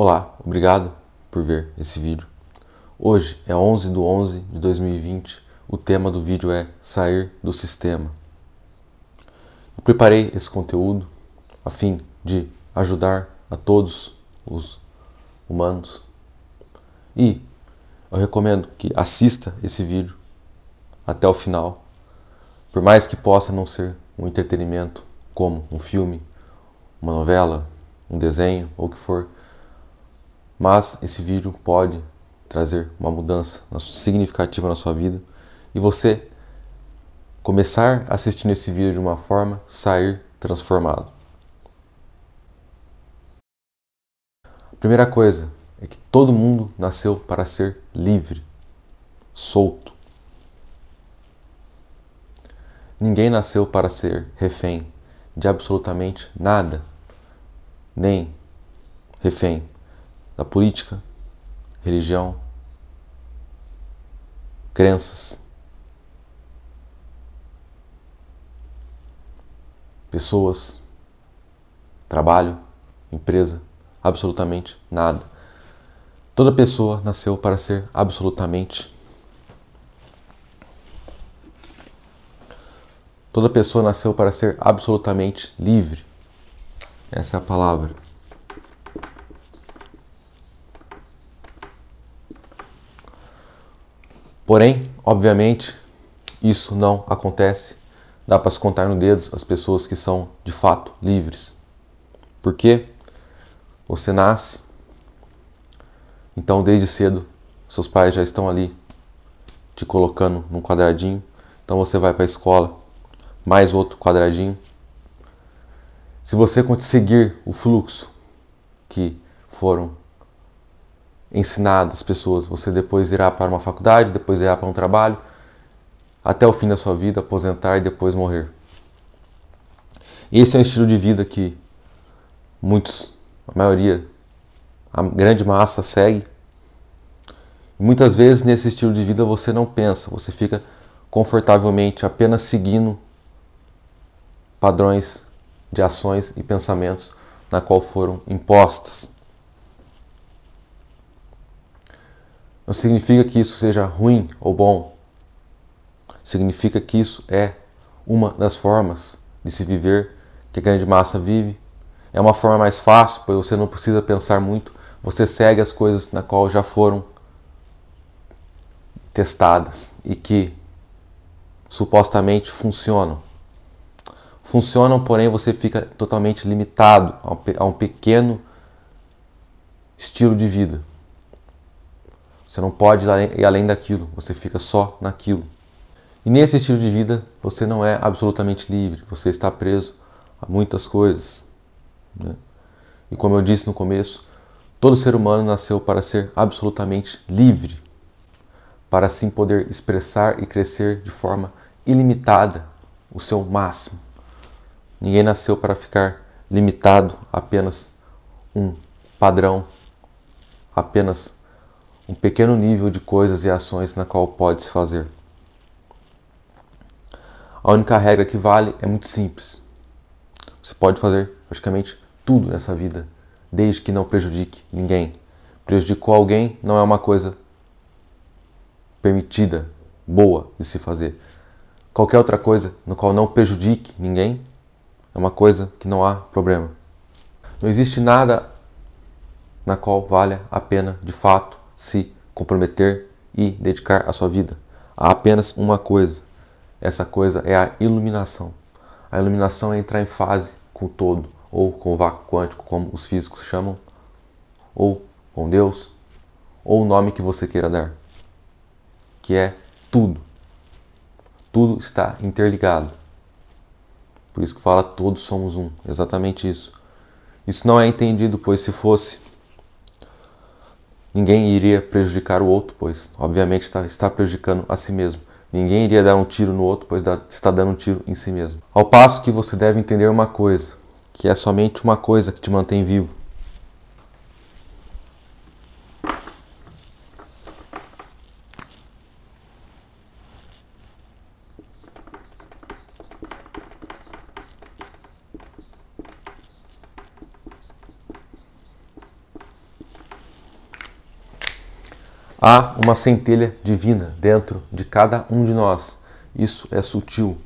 Olá, obrigado por ver esse vídeo. Hoje é 11 de 11 de 2020. O tema do vídeo é sair do sistema. Eu preparei esse conteúdo a fim de ajudar a todos os humanos e eu recomendo que assista esse vídeo até o final, por mais que possa não ser um entretenimento como um filme, uma novela, um desenho ou o que for mas esse vídeo pode trazer uma mudança significativa na sua vida e você começar assistindo esse vídeo de uma forma, sair transformado. A primeira coisa é que todo mundo nasceu para ser livre, solto. Ninguém nasceu para ser refém de absolutamente nada, nem refém da política, religião, crenças, pessoas, trabalho, empresa, absolutamente nada. Toda pessoa nasceu para ser absolutamente Toda pessoa nasceu para ser absolutamente livre. Essa é a palavra. Porém, obviamente, isso não acontece. Dá para se contar no dedos as pessoas que são de fato livres. Porque você nasce, então desde cedo seus pais já estão ali te colocando num quadradinho. Então você vai para a escola, mais outro quadradinho. Se você conseguir o fluxo que foram ensinado às pessoas. Você depois irá para uma faculdade, depois irá para um trabalho, até o fim da sua vida, aposentar e depois morrer. Esse é um estilo de vida que muitos, a maioria, a grande massa segue. Muitas vezes nesse estilo de vida você não pensa, você fica confortavelmente apenas seguindo padrões de ações e pensamentos na qual foram impostas. Não significa que isso seja ruim ou bom. Significa que isso é uma das formas de se viver que a grande massa vive. É uma forma mais fácil, pois você não precisa pensar muito, você segue as coisas na qual já foram testadas e que supostamente funcionam. Funcionam, porém você fica totalmente limitado a um pequeno estilo de vida. Você não pode ir além daquilo, você fica só naquilo. E nesse estilo de vida, você não é absolutamente livre, você está preso a muitas coisas. Né? E como eu disse no começo, todo ser humano nasceu para ser absolutamente livre, para assim poder expressar e crescer de forma ilimitada o seu máximo. Ninguém nasceu para ficar limitado a apenas um padrão, apenas um pequeno nível de coisas e ações na qual pode se fazer. A única regra que vale é muito simples. Você pode fazer praticamente tudo nessa vida, desde que não prejudique ninguém. Prejudicou alguém não é uma coisa permitida, boa de se fazer. Qualquer outra coisa no qual não prejudique ninguém é uma coisa que não há problema. Não existe nada na qual valha a pena de fato se comprometer e dedicar a sua vida a apenas uma coisa. Essa coisa é a iluminação. A iluminação é entrar em fase com o todo, ou com o vácuo quântico, como os físicos chamam, ou com Deus, ou o nome que você queira dar, que é tudo. Tudo está interligado. Por isso que fala todos somos um, exatamente isso. Isso não é entendido, pois se fosse ninguém iria prejudicar o outro, pois obviamente está, está prejudicando a si mesmo. Ninguém iria dar um tiro no outro, pois está dando um tiro em si mesmo. Ao passo que você deve entender uma coisa, que é somente uma coisa que te mantém vivo. Há uma centelha divina dentro de cada um de nós. Isso é sutil.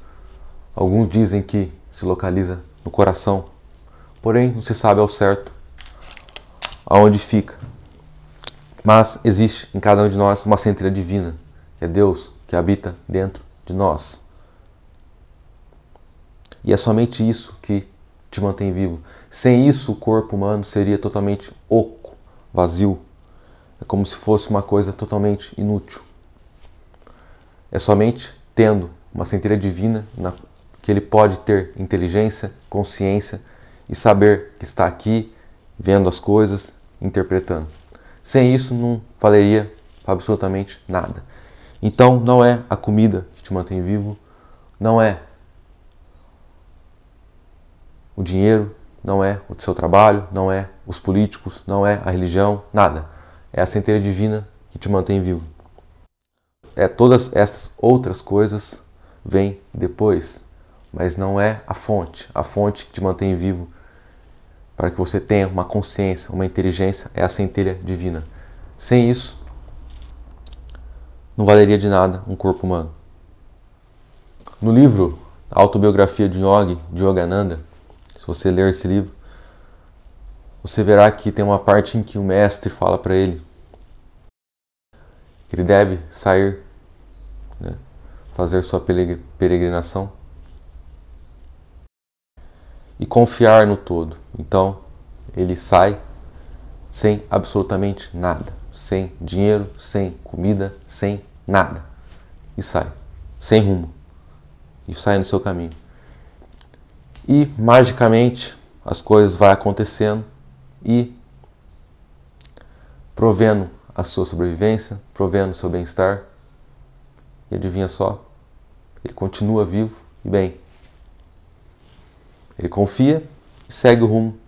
Alguns dizem que se localiza no coração, porém não se sabe ao certo aonde fica. Mas existe em cada um de nós uma centelha divina, que é Deus que habita dentro de nós. E é somente isso que te mantém vivo. Sem isso, o corpo humano seria totalmente oco, vazio, é como se fosse uma coisa totalmente inútil. É somente tendo uma centelha divina na, que ele pode ter inteligência, consciência e saber que está aqui, vendo as coisas, interpretando. Sem isso, não valeria absolutamente nada. Então, não é a comida que te mantém vivo, não é o dinheiro, não é o seu trabalho, não é os políticos, não é a religião, nada. É a centelha divina que te mantém vivo. É todas essas outras coisas vêm depois, mas não é a fonte. A fonte que te mantém vivo para que você tenha uma consciência, uma inteligência, é a centelha divina. Sem isso, não valeria de nada um corpo humano. No livro a Autobiografia de Yogi, de Yogananda, se você ler esse livro, você verá que tem uma parte em que o mestre fala para ele que ele deve sair, né, fazer sua peregrinação e confiar no todo. Então ele sai sem absolutamente nada, sem dinheiro, sem comida, sem nada e sai, sem rumo e sai no seu caminho. E magicamente as coisas vão acontecendo e provendo a sua sobrevivência, provendo o seu bem-estar. E adivinha só? Ele continua vivo e bem. Ele confia e segue o rumo.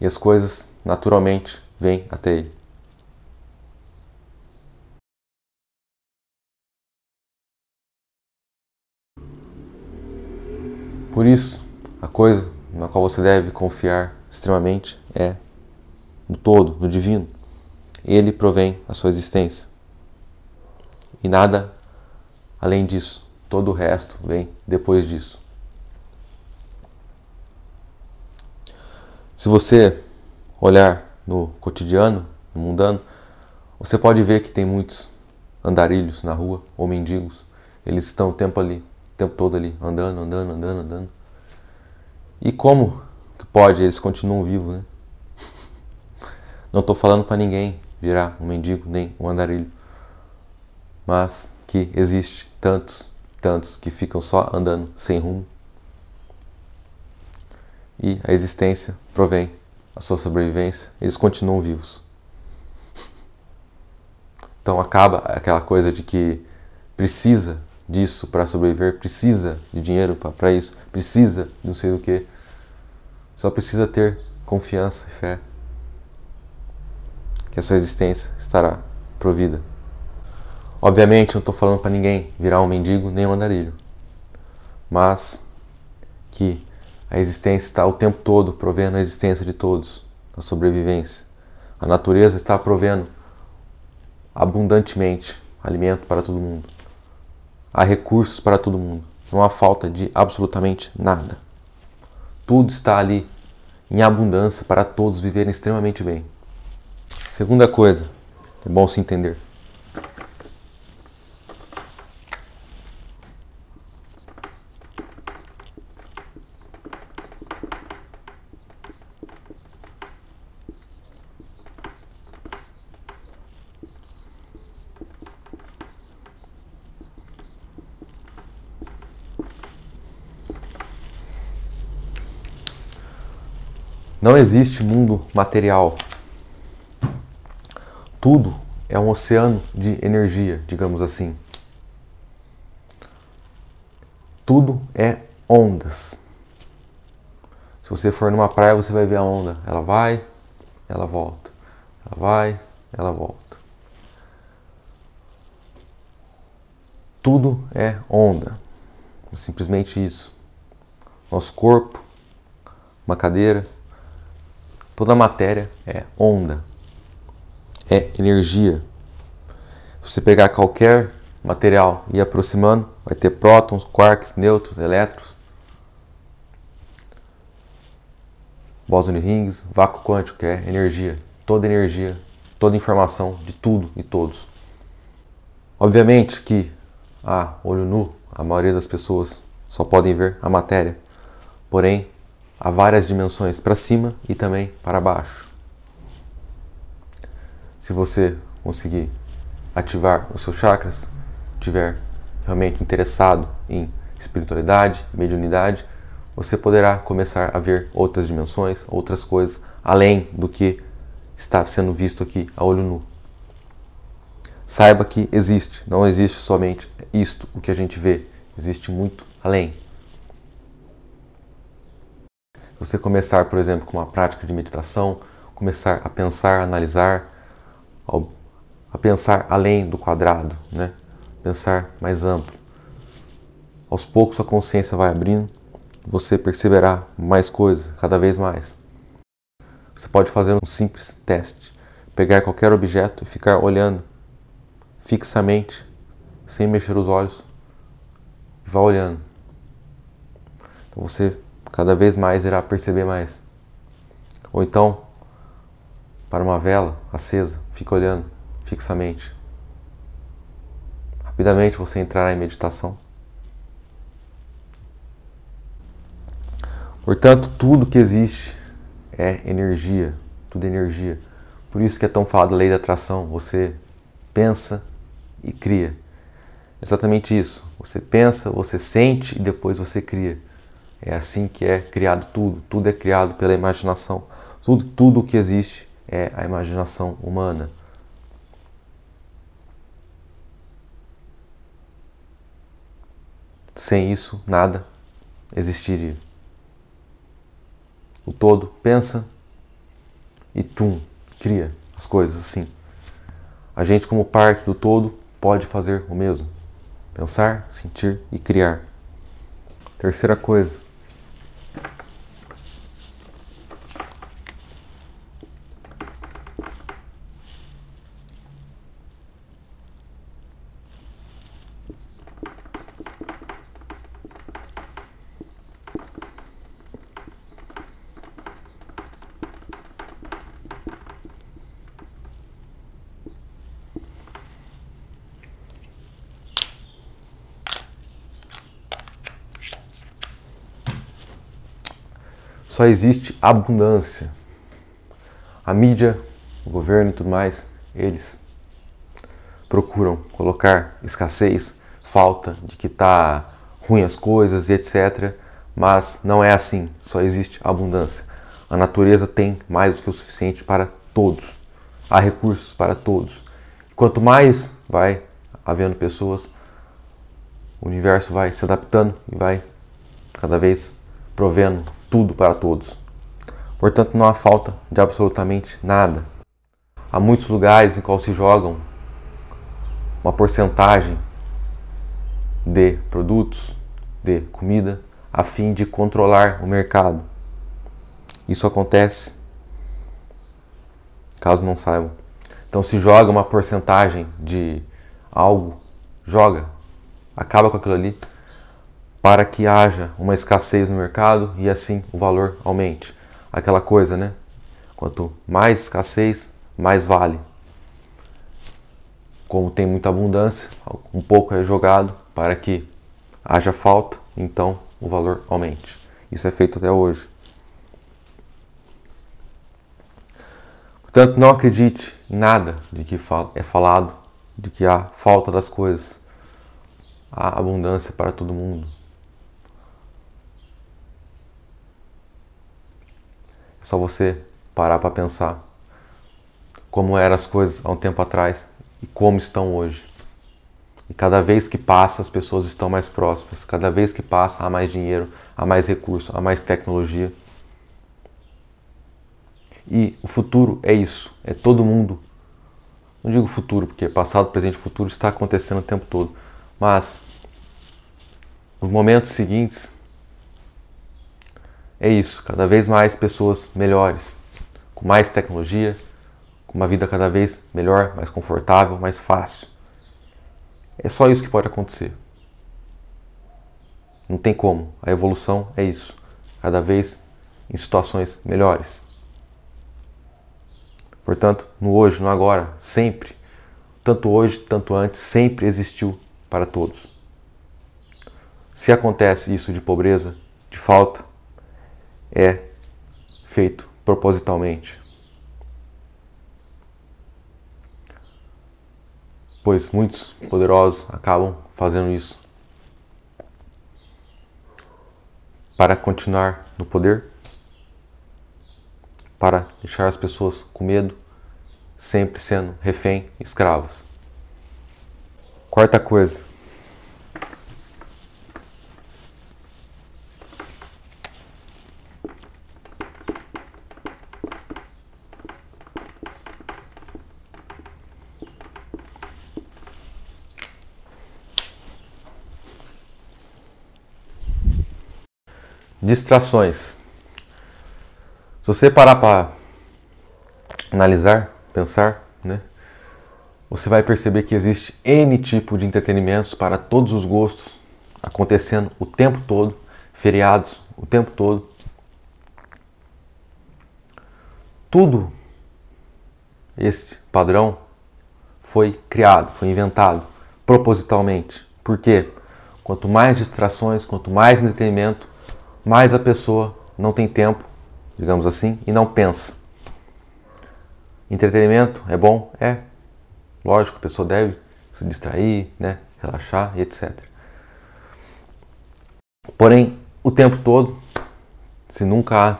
E as coisas naturalmente vêm até ele. Por isso, a coisa na qual você deve confiar extremamente é no todo, no divino. Ele provém a sua existência. E nada além disso. Todo o resto vem depois disso. Se você olhar no cotidiano, no mundano, você pode ver que tem muitos andarilhos na rua ou mendigos. Eles estão o tempo ali, o tempo todo ali, andando, andando, andando, andando. E como pode eles continuam vivos, né? Não estou falando para ninguém virar um mendigo nem um andarilho, mas que existe tantos, tantos que ficam só andando sem rumo. E a existência provém a sua sobrevivência, eles continuam vivos. Então acaba aquela coisa de que precisa disso para sobreviver, precisa de dinheiro para isso, precisa de não sei do que. Só precisa ter confiança e fé que a sua existência estará provida. Obviamente, não estou falando para ninguém virar um mendigo nem um andarilho, mas que a existência está o tempo todo provendo a existência de todos, a sobrevivência. A natureza está provendo abundantemente alimento para todo mundo. Há recursos para todo mundo. Não há falta de absolutamente nada. Tudo está ali em abundância para todos viverem extremamente bem. Segunda coisa, é bom se entender. Não existe mundo material tudo é um oceano de energia, digamos assim. Tudo é ondas. Se você for numa praia, você vai ver a onda. Ela vai, ela volta. Ela vai, ela volta. Tudo é onda. Simplesmente isso. Nosso corpo, uma cadeira, toda matéria é onda. é energia. Se você pegar qualquer material e ir aproximando, vai ter prótons, quarks, nêutrons, elétrons, bóson de Higgs, vácuo quântico, que é energia, toda energia, toda informação de tudo e todos. Obviamente que a olho nu, a maioria das pessoas só podem ver a matéria, porém há várias dimensões para cima e também para baixo. Se você conseguir ativar os seus chakras, tiver realmente interessado em espiritualidade, mediunidade, você poderá começar a ver outras dimensões, outras coisas, além do que está sendo visto aqui a olho nu. Saiba que existe, não existe somente isto, o que a gente vê, existe muito além. Você começar, por exemplo, com uma prática de meditação, começar a pensar, a analisar, a pensar além do quadrado, né? pensar mais amplo. Aos poucos a consciência vai abrindo, você perceberá mais coisas, cada vez mais. Você pode fazer um simples teste, pegar qualquer objeto e ficar olhando fixamente, sem mexer os olhos, e vá olhando. Então você cada vez mais irá perceber mais. Ou então, para uma vela acesa, fica olhando fixamente. Rapidamente você entrará em meditação. Portanto, tudo que existe é energia, tudo é energia. Por isso que é tão falado a lei da atração. Você pensa e cria. Exatamente isso. Você pensa, você sente e depois você cria. É assim que é criado tudo. Tudo é criado pela imaginação. Tudo, tudo que existe é a imaginação humana. Sem isso, nada existiria. O todo pensa e tum, cria as coisas assim. A gente, como parte do todo, pode fazer o mesmo: pensar, sentir e criar. Terceira coisa, só existe abundância. A mídia, o governo e tudo mais, eles procuram colocar escassez, falta de que está ruim as coisas e etc. Mas não é assim, só existe abundância. A natureza tem mais do que o suficiente para todos. Há recursos para todos. Quanto mais vai havendo pessoas, o universo vai se adaptando e vai cada vez provendo tudo para todos. Portanto, não há falta de absolutamente nada. Há muitos lugares em qual se jogam uma porcentagem de produtos, de comida, a fim de controlar o mercado. Isso acontece, caso não saibam. Então se joga uma porcentagem de algo, joga, acaba com aquilo ali para que haja uma escassez no mercado e assim o valor aumente. Aquela coisa, né? Quanto mais escassez, mais vale. Como tem muita abundância, um pouco é jogado para que haja falta, então o valor aumente. Isso é feito até hoje. Portanto, não acredite em nada de que é falado, de que há falta das coisas. Há abundância para todo mundo. Só você parar para pensar como eram as coisas há um tempo atrás e como estão hoje. E cada vez que passa, as pessoas estão mais próximas. Cada vez que passa, há mais dinheiro, há mais recurso, há mais tecnologia. E o futuro é isso, é todo mundo. Não digo futuro, porque passado, presente e futuro está acontecendo o tempo todo. Mas os momentos seguintes é isso, cada vez mais pessoas melhores, com mais tecnologia, com uma vida cada vez melhor, mais confortável, mais fácil. É só isso que pode acontecer. Não tem como. A evolução é isso. Cada vez em situações melhores. Portanto, no hoje, no agora, sempre, tanto hoje, tanto antes, sempre existiu para todos. Se acontece isso de pobreza, de falta, é feito propositalmente. Pois muitos poderosos acabam fazendo isso para continuar no poder, para deixar as pessoas com medo, sempre sendo refém, escravas. Quarta coisa. Distrações. Se você parar para analisar, pensar, né, você vai perceber que existe N tipo de entretenimentos para todos os gostos acontecendo o tempo todo, feriados o tempo todo. Tudo este padrão foi criado, foi inventado propositalmente. Por quê? Quanto mais distrações, quanto mais entretenimento, mais a pessoa não tem tempo, digamos assim, e não pensa. Entretenimento é bom? É. Lógico, a pessoa deve se distrair, né, relaxar e etc. Porém, o tempo todo, se nunca há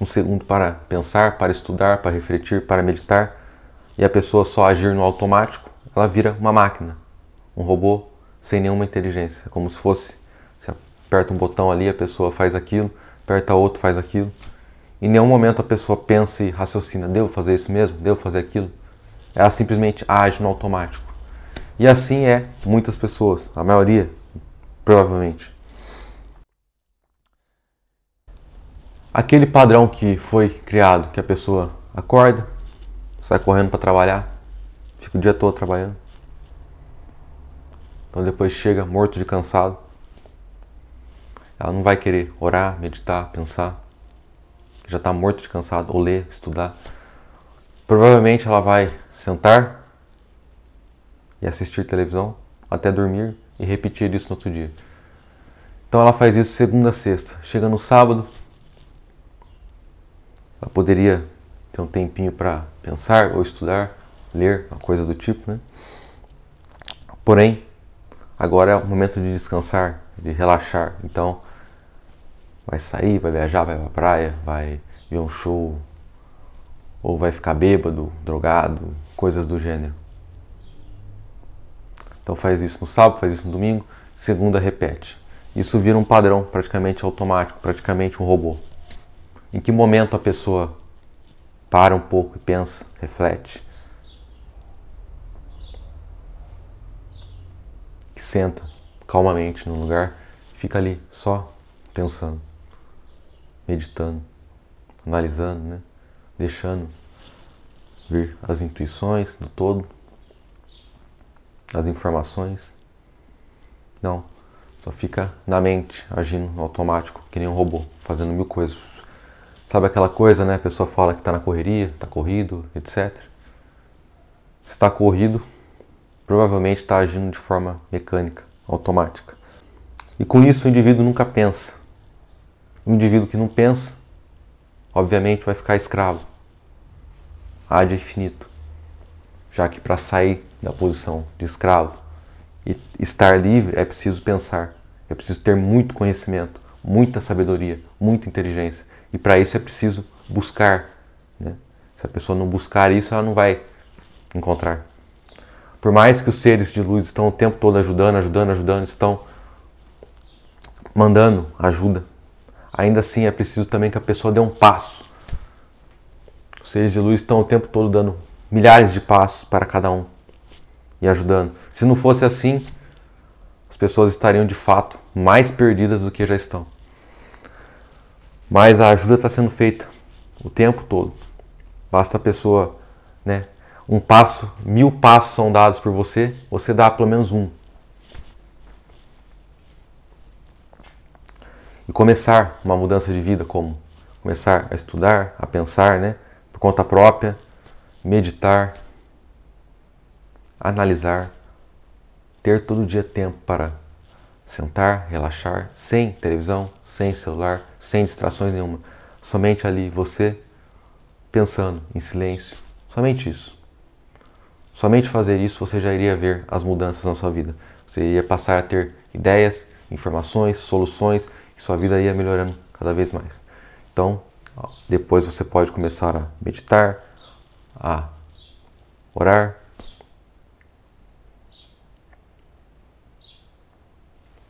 um segundo para pensar, para estudar, para refletir, para meditar, e a pessoa só agir no automático, ela vira uma máquina, um robô sem nenhuma inteligência, como se fosse aperta um botão ali, a pessoa faz aquilo, aperta outro, faz aquilo. Em nenhum momento a pessoa pensa e raciocina, devo fazer isso mesmo? Devo fazer aquilo? Ela simplesmente age no automático. E assim é muitas pessoas, a maioria, provavelmente. Aquele padrão que foi criado, que a pessoa acorda, sai correndo para trabalhar, fica o dia todo trabalhando. Então depois chega morto de cansado, ela não vai querer orar, meditar, pensar, já está morto de cansado, ou ler, estudar. Provavelmente ela vai sentar e assistir televisão até dormir e repetir isso no outro dia. Então ela faz isso segunda a sexta. Chega no sábado, ela poderia ter um tempinho para pensar ou estudar, ler, uma coisa do tipo, né? Porém, agora é o momento de descansar, de relaxar. Então, vai sair, vai viajar, vai pra praia, vai ver um show, ou vai ficar bêbado, drogado, coisas do gênero. Então faz isso no sábado, faz isso no domingo, segunda repete. Isso vira um padrão praticamente automático, praticamente um robô. Em que momento a pessoa para um pouco e pensa, reflete, que senta calmamente no lugar, fica ali só pensando meditando, analisando, né? deixando vir as intuições do todo, as informações. Não, só fica na mente, agindo automático, que nem um robô, fazendo mil coisas. Sabe aquela coisa, né? A pessoa fala que está na correria, está corrido, etc. Se está corrido, provavelmente está agindo de forma mecânica, automática. E com isso o indivíduo nunca pensa, um indivíduo que não pensa, obviamente vai ficar escravo. Ad infinito. Já que para sair da posição de escravo e estar livre é preciso pensar, é preciso ter muito conhecimento, muita sabedoria, muita inteligência. E para isso é preciso buscar. Né? Se a pessoa não buscar isso, ela não vai encontrar. Por mais que os seres de luz estão o tempo todo ajudando, ajudando, ajudando, estão mandando ajuda ainda assim é preciso também que a pessoa dê um passo. Os seres de luz estão o tempo todo dando milhares de passos para cada um e ajudando. Se não fosse assim, as pessoas estariam de fato mais perdidas do que já estão. Mas a ajuda está sendo feita o tempo todo. Basta a pessoa né? Um passo, mil passos são dados por você, você dá pelo menos um. E começar uma mudança de vida como começar a estudar, a pensar, né? Por conta própria, meditar, analisar, ter todo dia tempo para sentar, relaxar, sem televisão, sem celular, sem distrações nenhuma. Somente ali você pensando em silêncio. Somente isso. Somente fazer isso você já iria ver as mudanças na sua vida. Você iria passar a ter ideias, informações, soluções e sua vida ia melhorando cada vez mais. Então, depois você pode começar a meditar, a orar,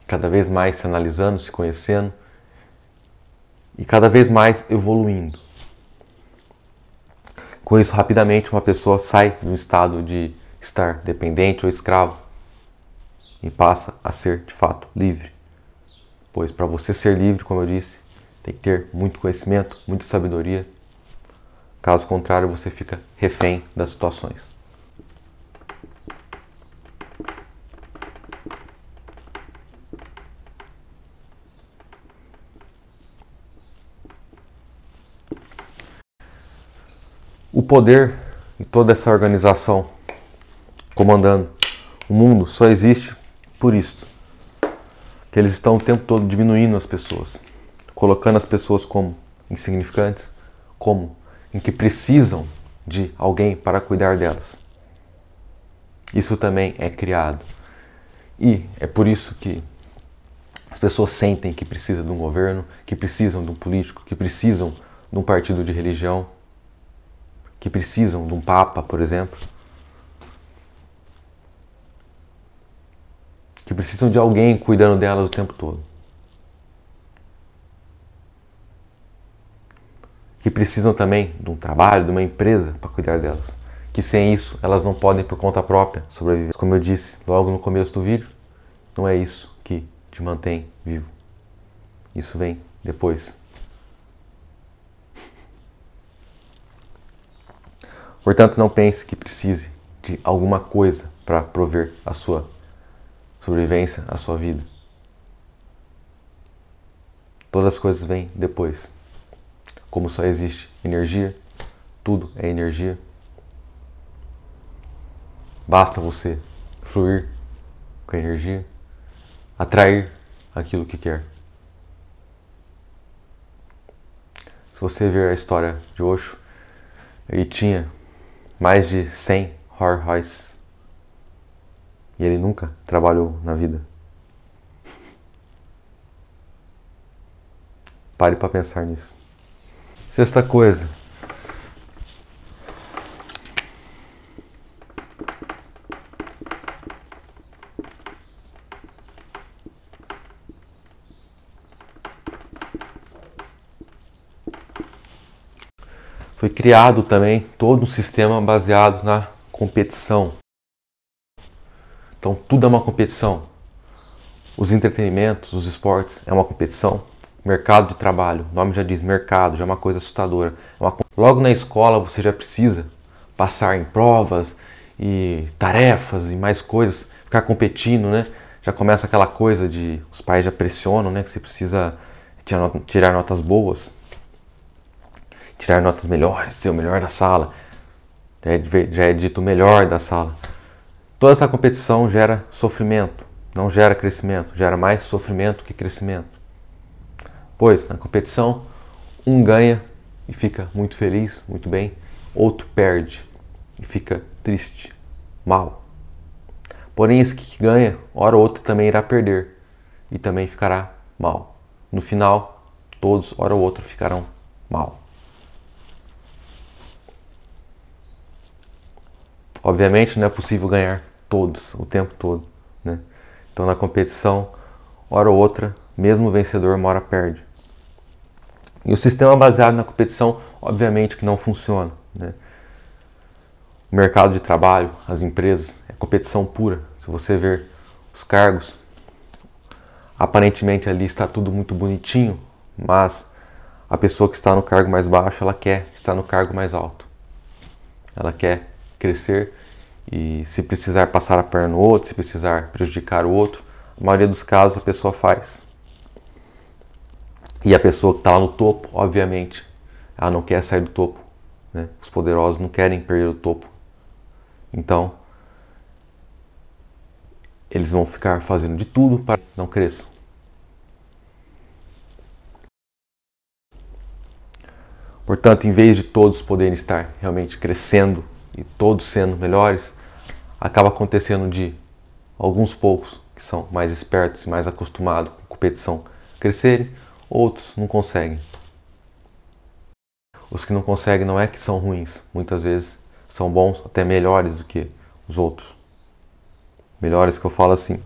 cada vez mais se analisando, se conhecendo e cada vez mais evoluindo. Com isso, rapidamente uma pessoa sai do estado de estar dependente ou escravo e passa a ser de fato livre. Pois para você ser livre, como eu disse, tem que ter muito conhecimento, muita sabedoria. Caso contrário, você fica refém das situações. O poder e toda essa organização comandando o mundo só existe por isto. Que eles estão o tempo todo diminuindo as pessoas, colocando as pessoas como insignificantes, como em que precisam de alguém para cuidar delas. Isso também é criado. E é por isso que as pessoas sentem que precisam de um governo, que precisam de um político, que precisam de um partido de religião, que precisam de um Papa, por exemplo, que precisam de alguém cuidando delas o tempo todo, que precisam também de um trabalho, de uma empresa para cuidar delas, que sem isso elas não podem por conta própria sobreviver. Como eu disse logo no começo do vídeo, não é isso que te mantém vivo. Isso vem depois. Portanto, não pense que precise de alguma coisa para prover a sua sobrevivência, a sua vida. Todas as coisas vêm depois. Como só existe energia, tudo é energia. Basta você fluir com a energia, atrair aquilo que quer. Se você ver a história de Osho, ele tinha mais de 100 Rolls Royce. E ele nunca trabalhou na vida. Pare para pensar nisso. Sexta coisa. foi criado também todo um sistema baseado na competição. Então tudo é uma competição. Os entretenimentos, os esportes é uma competição. Mercado de trabalho, o nome já diz mercado, já é uma coisa assustadora. É uma... Logo na escola você já precisa passar em provas e tarefas e mais coisas, ficar competindo, né? Já começa aquela coisa de os pais já pressionam, né? Que você precisa tirar notas boas tirar notas melhores, ser o melhor da sala. Já é, já é dito o melhor da sala. Toda essa competição gera sofrimento, não gera crescimento, gera mais sofrimento que crescimento. Pois na competição, um ganha e fica muito feliz, muito bem, outro perde e fica triste, mal. Porém, esse que ganha, hora ou outra também irá perder e também ficará mal. No final, todos, hora ou outra, ficarão mal. Obviamente não é possível ganhar todos o tempo todo, né? Então na competição, hora ou outra, mesmo o vencedor uma hora perde. E o sistema baseado na competição, obviamente que não funciona, né? O mercado de trabalho, as empresas, é competição pura. Se você ver os cargos, aparentemente ali está tudo muito bonitinho, mas a pessoa que está no cargo mais baixo, ela quer estar no cargo mais alto. ela quer crescer e se precisar passar a perna no outro, se precisar prejudicar o outro, a maioria dos casos a pessoa faz. E a pessoa que está lá no topo, obviamente, ela não quer sair do topo. Né? Os poderosos não querem perder o topo. Então, eles vão ficar fazendo de tudo para não cresçam. Portanto, em vez de todos poderem estar realmente crescendo e todos sendo melhores, acaba acontecendo de alguns poucos que são mais espertos e mais acostumados com competição crescerem, outros não conseguem. Os que não conseguem não é que são ruins, muitas vezes são bons, até melhores do que os outros. Melhores que eu falo assim,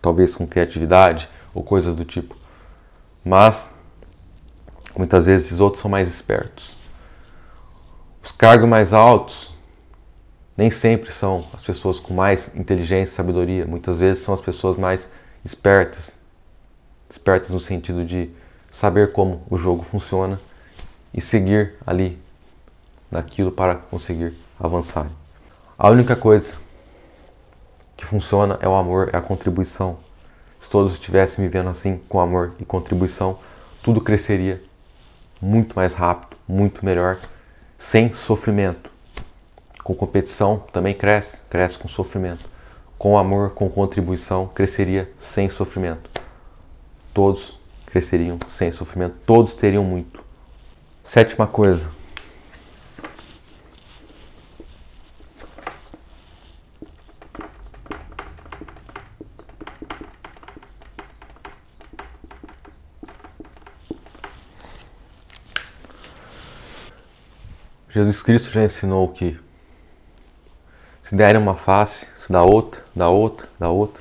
talvez com criatividade ou coisas do tipo. Mas muitas vezes os outros são mais espertos. Os cargos mais altos nem sempre são as pessoas com mais inteligência e sabedoria, muitas vezes são as pessoas mais espertas. Espertas no sentido de saber como o jogo funciona e seguir ali naquilo para conseguir avançar. A única coisa que funciona é o amor, é a contribuição. Se todos estivessem vivendo assim, com amor e contribuição, tudo cresceria muito mais rápido, muito melhor, sem sofrimento. Com competição também cresce, cresce com sofrimento. Com amor, com contribuição, cresceria sem sofrimento. Todos cresceriam sem sofrimento, todos teriam muito. Sétima coisa. Jesus Cristo já ensinou que se derem uma face, se dá outra, dá outra, dá outra.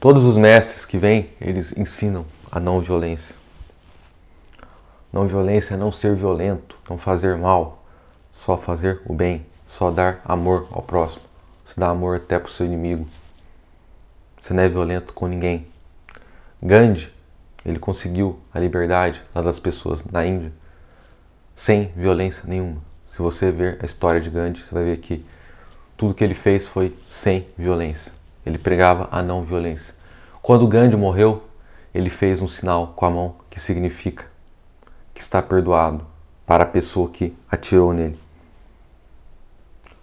Todos os mestres que vêm, eles ensinam a não violência. Não violência é não ser violento, não fazer mal, só fazer o bem, só dar amor ao próximo. Se dá amor até para o seu inimigo. Você não é violento com ninguém. Gandhi, ele conseguiu a liberdade lá das pessoas na Índia sem violência nenhuma. Se você ver a história de Gandhi, você vai ver que tudo que ele fez foi sem violência. Ele pregava a não violência. Quando Gandhi morreu, ele fez um sinal com a mão que significa que está perdoado para a pessoa que atirou nele.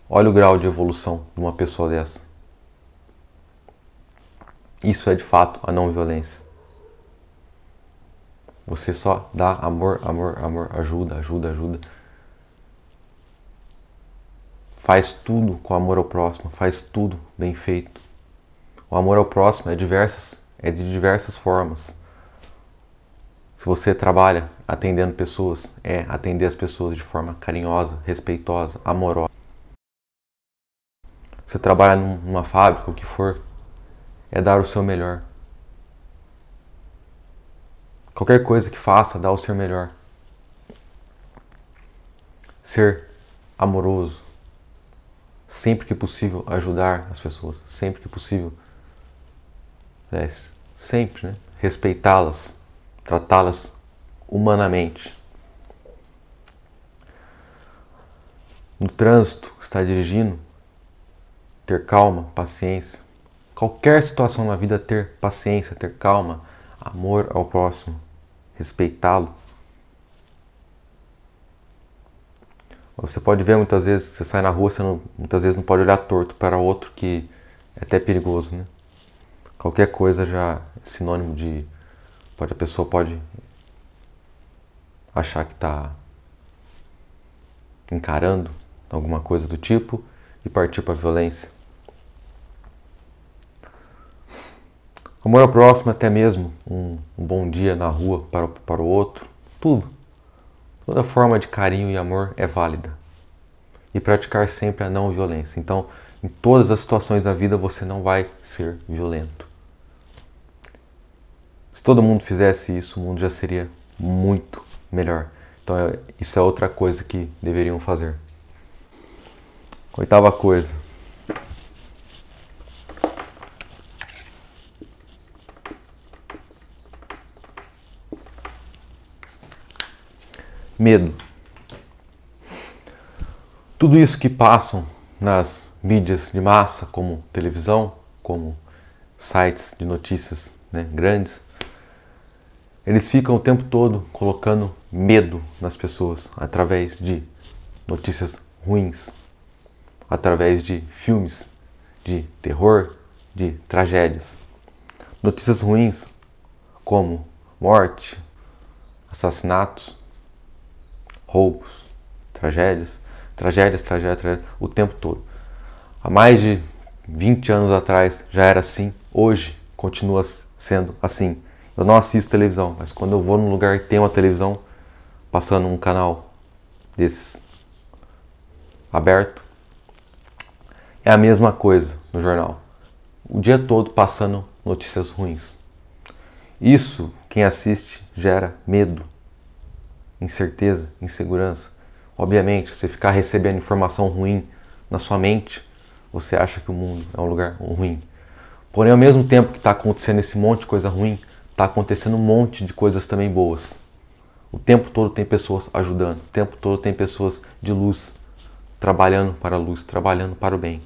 Olha o grau de evolução de uma pessoa dessa. Isso é de fato a não violência. Você só dá amor, amor, amor, ajuda, ajuda, ajuda. Faz tudo com amor ao próximo, faz tudo bem feito. O amor ao próximo é é de diversas formas. Se você trabalha atendendo pessoas, é atender as pessoas de forma carinhosa, respeitosa, amorosa. Você trabalha numa fábrica, o que for, é dar o seu melhor. Qualquer coisa que faça, dá o seu melhor. Ser amoroso. Sempre que possível, ajudar as pessoas. Sempre que possível. É, sempre, né? Respeitá-las tratá-las humanamente. No trânsito, está dirigindo, ter calma, paciência. Qualquer situação na vida, ter paciência, ter calma, amor ao próximo, respeitá-lo. Você pode ver muitas vezes, você sai na rua, você não, muitas vezes não pode olhar torto para outro que é até perigoso, né? Qualquer coisa já é sinônimo de Pode, a pessoa pode achar que está encarando alguma coisa do tipo e partir para a violência. Amor ao próximo, até mesmo um, um, bom dia na rua para, para o outro, tudo. Toda forma de carinho e amor é válida. E praticar sempre a não violência. Então, em todas as situações da vida, você não vai ser violento. Se todo mundo fizesse isso, o mundo já seria muito melhor. Então, é, isso é outra coisa que deveriam fazer. Oitava coisa. Medo. Tudo isso que passam nas mídias de massa, como televisão, como sites de notícias né, grandes, eles ficam o tempo todo colocando medo nas pessoas através de notícias ruins, através de filmes de terror, de tragédias. Notícias ruins como morte, assassinatos, roubos, tragédias, tragédias, tragédias, tragédias, o tempo todo. Há mais de 20 anos atrás já era assim, hoje continua sendo assim. Eu não assisto televisão, mas quando eu vou num lugar que tem uma televisão passando um canal desses aberto, é a mesma coisa no jornal. O dia todo passando notícias ruins. Isso, quem assiste, gera medo, incerteza, insegurança. Obviamente, você ficar recebendo informação ruim na sua mente, você acha que o mundo é um lugar ruim. Porém, ao mesmo tempo que está acontecendo esse monte de coisa ruim, está acontecendo um monte de coisas também boas. O tempo todo tem pessoas ajudando, o tempo todo tem pessoas de luz, trabalhando para a luz, trabalhando para o bem.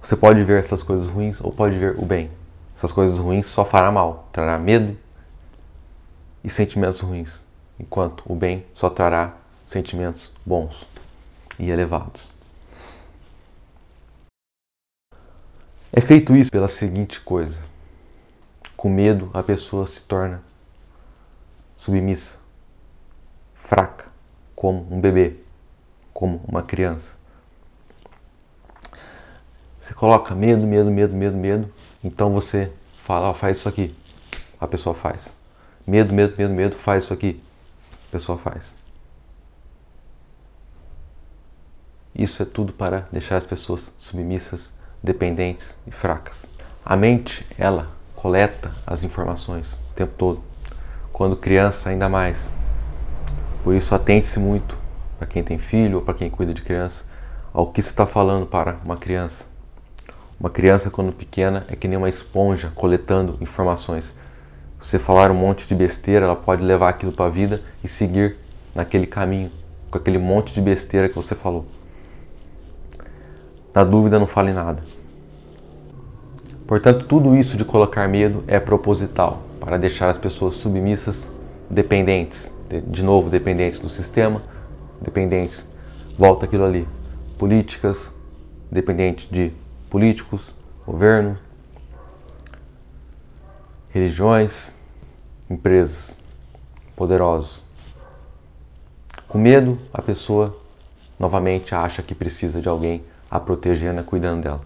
Você pode ver essas coisas ruins ou pode ver o bem. Essas coisas ruins só fará mal, trará medo e sentimentos ruins, enquanto o bem só trará sentimentos bons e elevados. É feito isso pela seguinte coisa: com medo a pessoa se torna submissa, fraca, como um bebê, como uma criança. Você coloca medo, medo, medo, medo, medo. Então você fala, oh, faz isso aqui. A pessoa faz. Medo, medo, medo, medo, faz isso aqui. A pessoa faz. Isso é tudo para deixar as pessoas submissas, dependentes e fracas. A mente, ela coleta as informações o tempo todo. Quando criança, ainda mais. Por isso, atente-se muito para quem tem filho ou para quem cuida de criança ao que se está falando para uma criança. Uma criança, quando pequena, é que nem uma esponja coletando informações. Você falar um monte de besteira, ela pode levar aquilo para a vida e seguir naquele caminho, com aquele monte de besteira que você falou. Na dúvida, não fale nada. Portanto, tudo isso de colocar medo é proposital para deixar as pessoas submissas, dependentes, de novo, dependentes do sistema, dependentes, volta aquilo ali, políticas, dependentes de políticos, governo, religiões, empresas, poderosos. Com medo, a pessoa novamente acha que precisa de alguém a protegendo, a cuidando dela.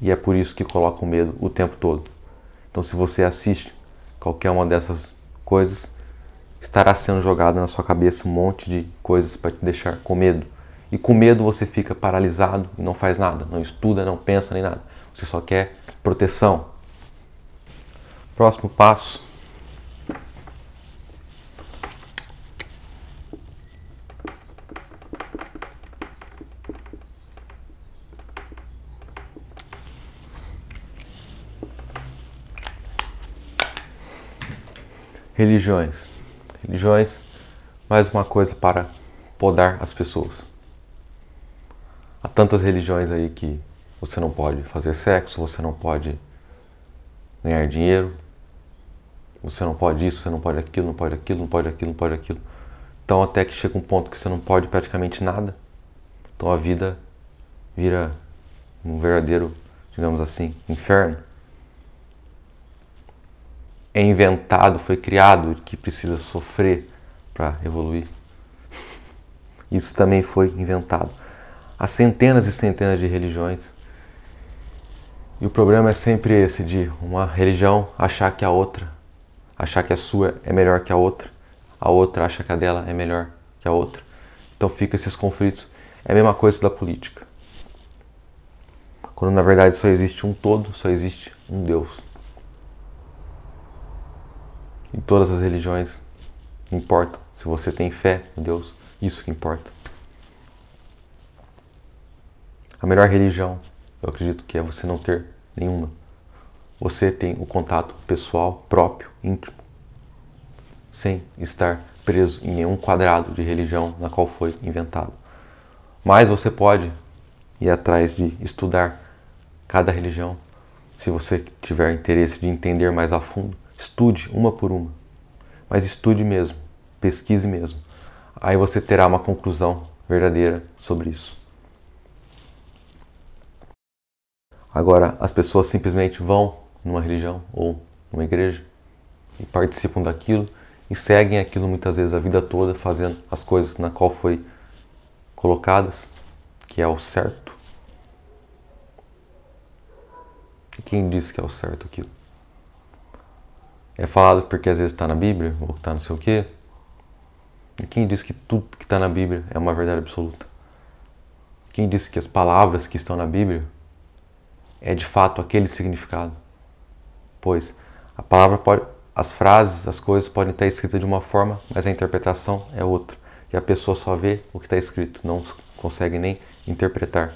E é por isso que coloca o medo o tempo todo. Então, se você assiste qualquer uma dessas coisas, estará sendo jogado na sua cabeça um monte de coisas para te deixar com medo. E com medo você fica paralisado e não faz nada, não estuda, não pensa nem nada. Você só quer proteção. Próximo passo. Religiões. Religiões, mais uma coisa para podar as pessoas. Há tantas religiões aí que você não pode fazer sexo, você não pode ganhar dinheiro, você não pode isso, você não pode aquilo, não pode aquilo, não pode aquilo, não pode aquilo. Então até que chega um ponto que você não pode praticamente nada. Então a vida vira um verdadeiro, digamos assim, inferno. É inventado, foi criado que precisa sofrer para evoluir. Isso também foi inventado há centenas e centenas de religiões. E o problema é sempre esse de uma religião achar que a outra, achar que a sua é melhor que a outra, a outra acha que a dela é melhor que a outra. Então fica esses conflitos. É a mesma coisa da política. Quando na verdade só existe um todo, só existe um Deus. E todas as religiões importam. Se você tem fé em Deus, isso que importa. A melhor religião, eu acredito que é você não ter nenhuma. Você tem o contato pessoal, próprio, íntimo. sem estar preso em nenhum quadrado de religião na qual foi inventado. Mas você pode ir atrás de estudar cada religião. Se você tiver interesse de entender mais a fundo, estude uma por uma. Mas estude mesmo, pesquise mesmo. Aí você terá uma conclusão verdadeira sobre isso. Agora, as pessoas simplesmente vão numa religião ou numa igreja e participam daquilo e seguem aquilo muitas vezes a vida toda, fazendo as coisas na qual foi colocadas, que é o certo. E quem disse que é o certo aquilo? É falado porque às vezes está na Bíblia ou está não sei o quê. E quem disse que tudo que está na Bíblia é uma verdade absoluta? Quem disse que as palavras que estão na Bíblia é de fato aquele significado? Pois a palavra pode, as frases, as coisas podem estar escritas de uma forma, mas a interpretação é outra. E a pessoa só vê o que está escrito, não consegue nem interpretar.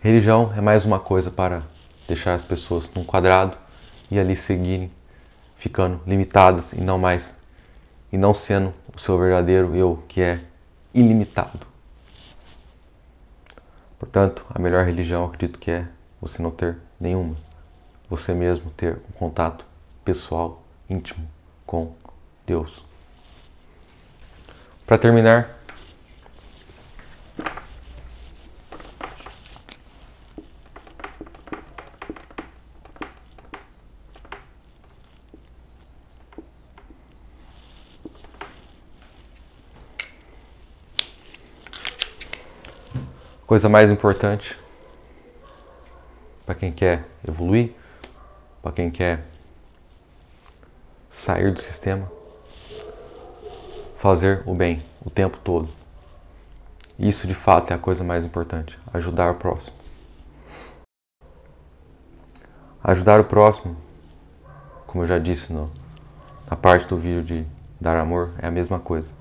Religião é mais uma coisa para deixar as pessoas num quadrado e ali seguirem, ficando limitadas e não mais, e não sendo o seu verdadeiro eu, que é ilimitado. Portanto, a melhor religião acredito que é você não ter nenhuma. Você mesmo ter um contato pessoal, íntimo com Deus. Para terminar, coisa mais importante para quem quer evoluir, para quem quer sair do sistema, fazer o bem o tempo todo. Isso de fato é a coisa mais importante, ajudar o próximo. Ajudar o próximo, como eu já disse no, na parte do vídeo de dar amor, é a mesma coisa.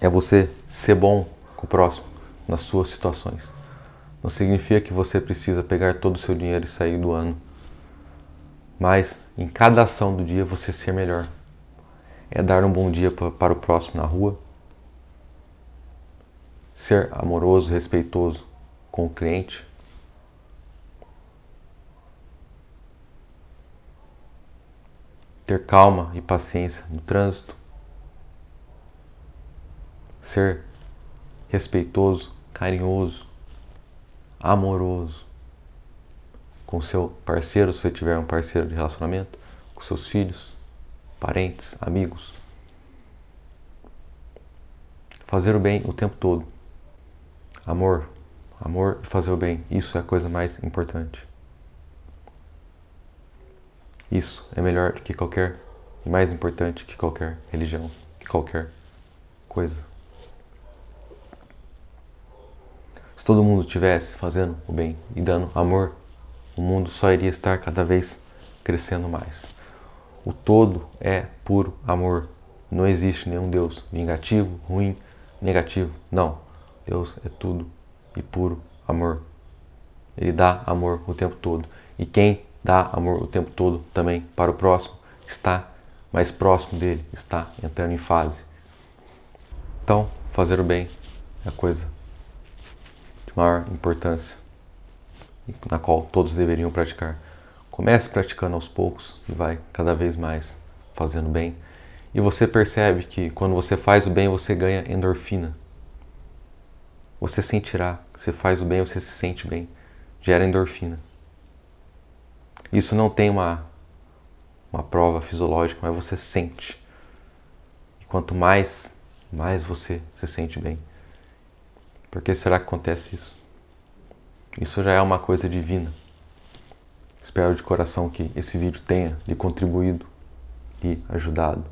É você ser bom com o próximo nas suas situações. Não significa que você precisa pegar todo o seu dinheiro e sair do ano. Mas em cada ação do dia você ser melhor. É dar um bom dia para o próximo na rua. Ser amoroso, respeitoso com o cliente. Ter calma e paciência no trânsito. Ser respeitoso, carinhoso amoroso com seu parceiro, se você tiver um parceiro de relacionamento, com seus filhos, parentes, amigos. Fazer o bem o tempo todo. Amor, amor e fazer o bem, isso é a coisa mais importante. Isso é melhor que qualquer e mais importante que qualquer religião, que qualquer coisa. Se todo mundo estivesse fazendo o bem e dando amor, o mundo só iria estar cada vez crescendo mais. O todo é puro amor. Não existe nenhum Deus vingativo, ruim, negativo. Não. Deus é tudo e puro amor. Ele dá amor o tempo todo. E quem dá amor o tempo todo também para o próximo está mais próximo dele, está entrando em fase. Então, fazer o bem é coisa de maior importância, na qual todos deveriam praticar. Comece praticando aos poucos e vai cada vez mais fazendo bem. E você percebe que quando você faz o bem, você ganha endorfina. Você sentirá que você faz o bem, você se sente bem. Gera endorfina. Isso não tem uma, uma prova fisiológica, mas você sente. E quanto mais, mais você se sente bem. Por que será que acontece isso? Isso já é uma coisa divina. Espero de coração que esse vídeo tenha lhe contribuído e ajudado.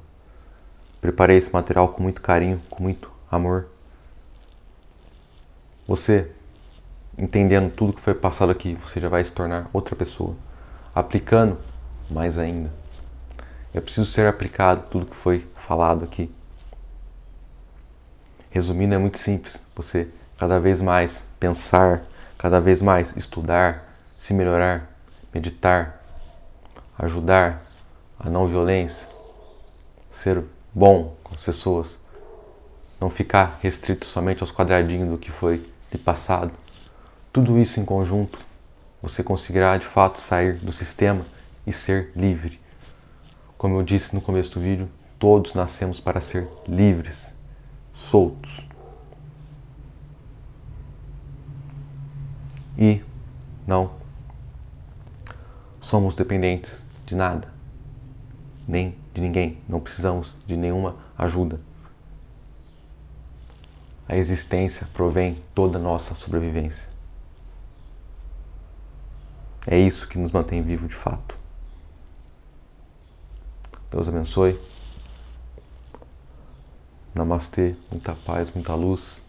Preparei esse material com muito carinho, com muito amor. Você, entendendo tudo que foi passado aqui, você já vai se tornar outra pessoa. Aplicando mais ainda. É preciso ser aplicado tudo que foi falado aqui. Resumindo, é muito simples. Você cada vez mais pensar, cada vez mais estudar, se melhorar, meditar, ajudar a não violência, ser bom com as pessoas, não ficar restrito somente aos quadradinhos do que foi de passado. Tudo isso em conjunto, você conseguirá de fato sair do sistema e ser livre. Como eu disse no começo do vídeo, todos nascemos para ser livres, soltos. E não somos dependentes de nada, nem de ninguém. Não precisamos de nenhuma ajuda. A existência provém toda nossa sobrevivência. É isso que nos mantém vivo de fato. Deus abençoe. Namastê, muita paz, muita luz.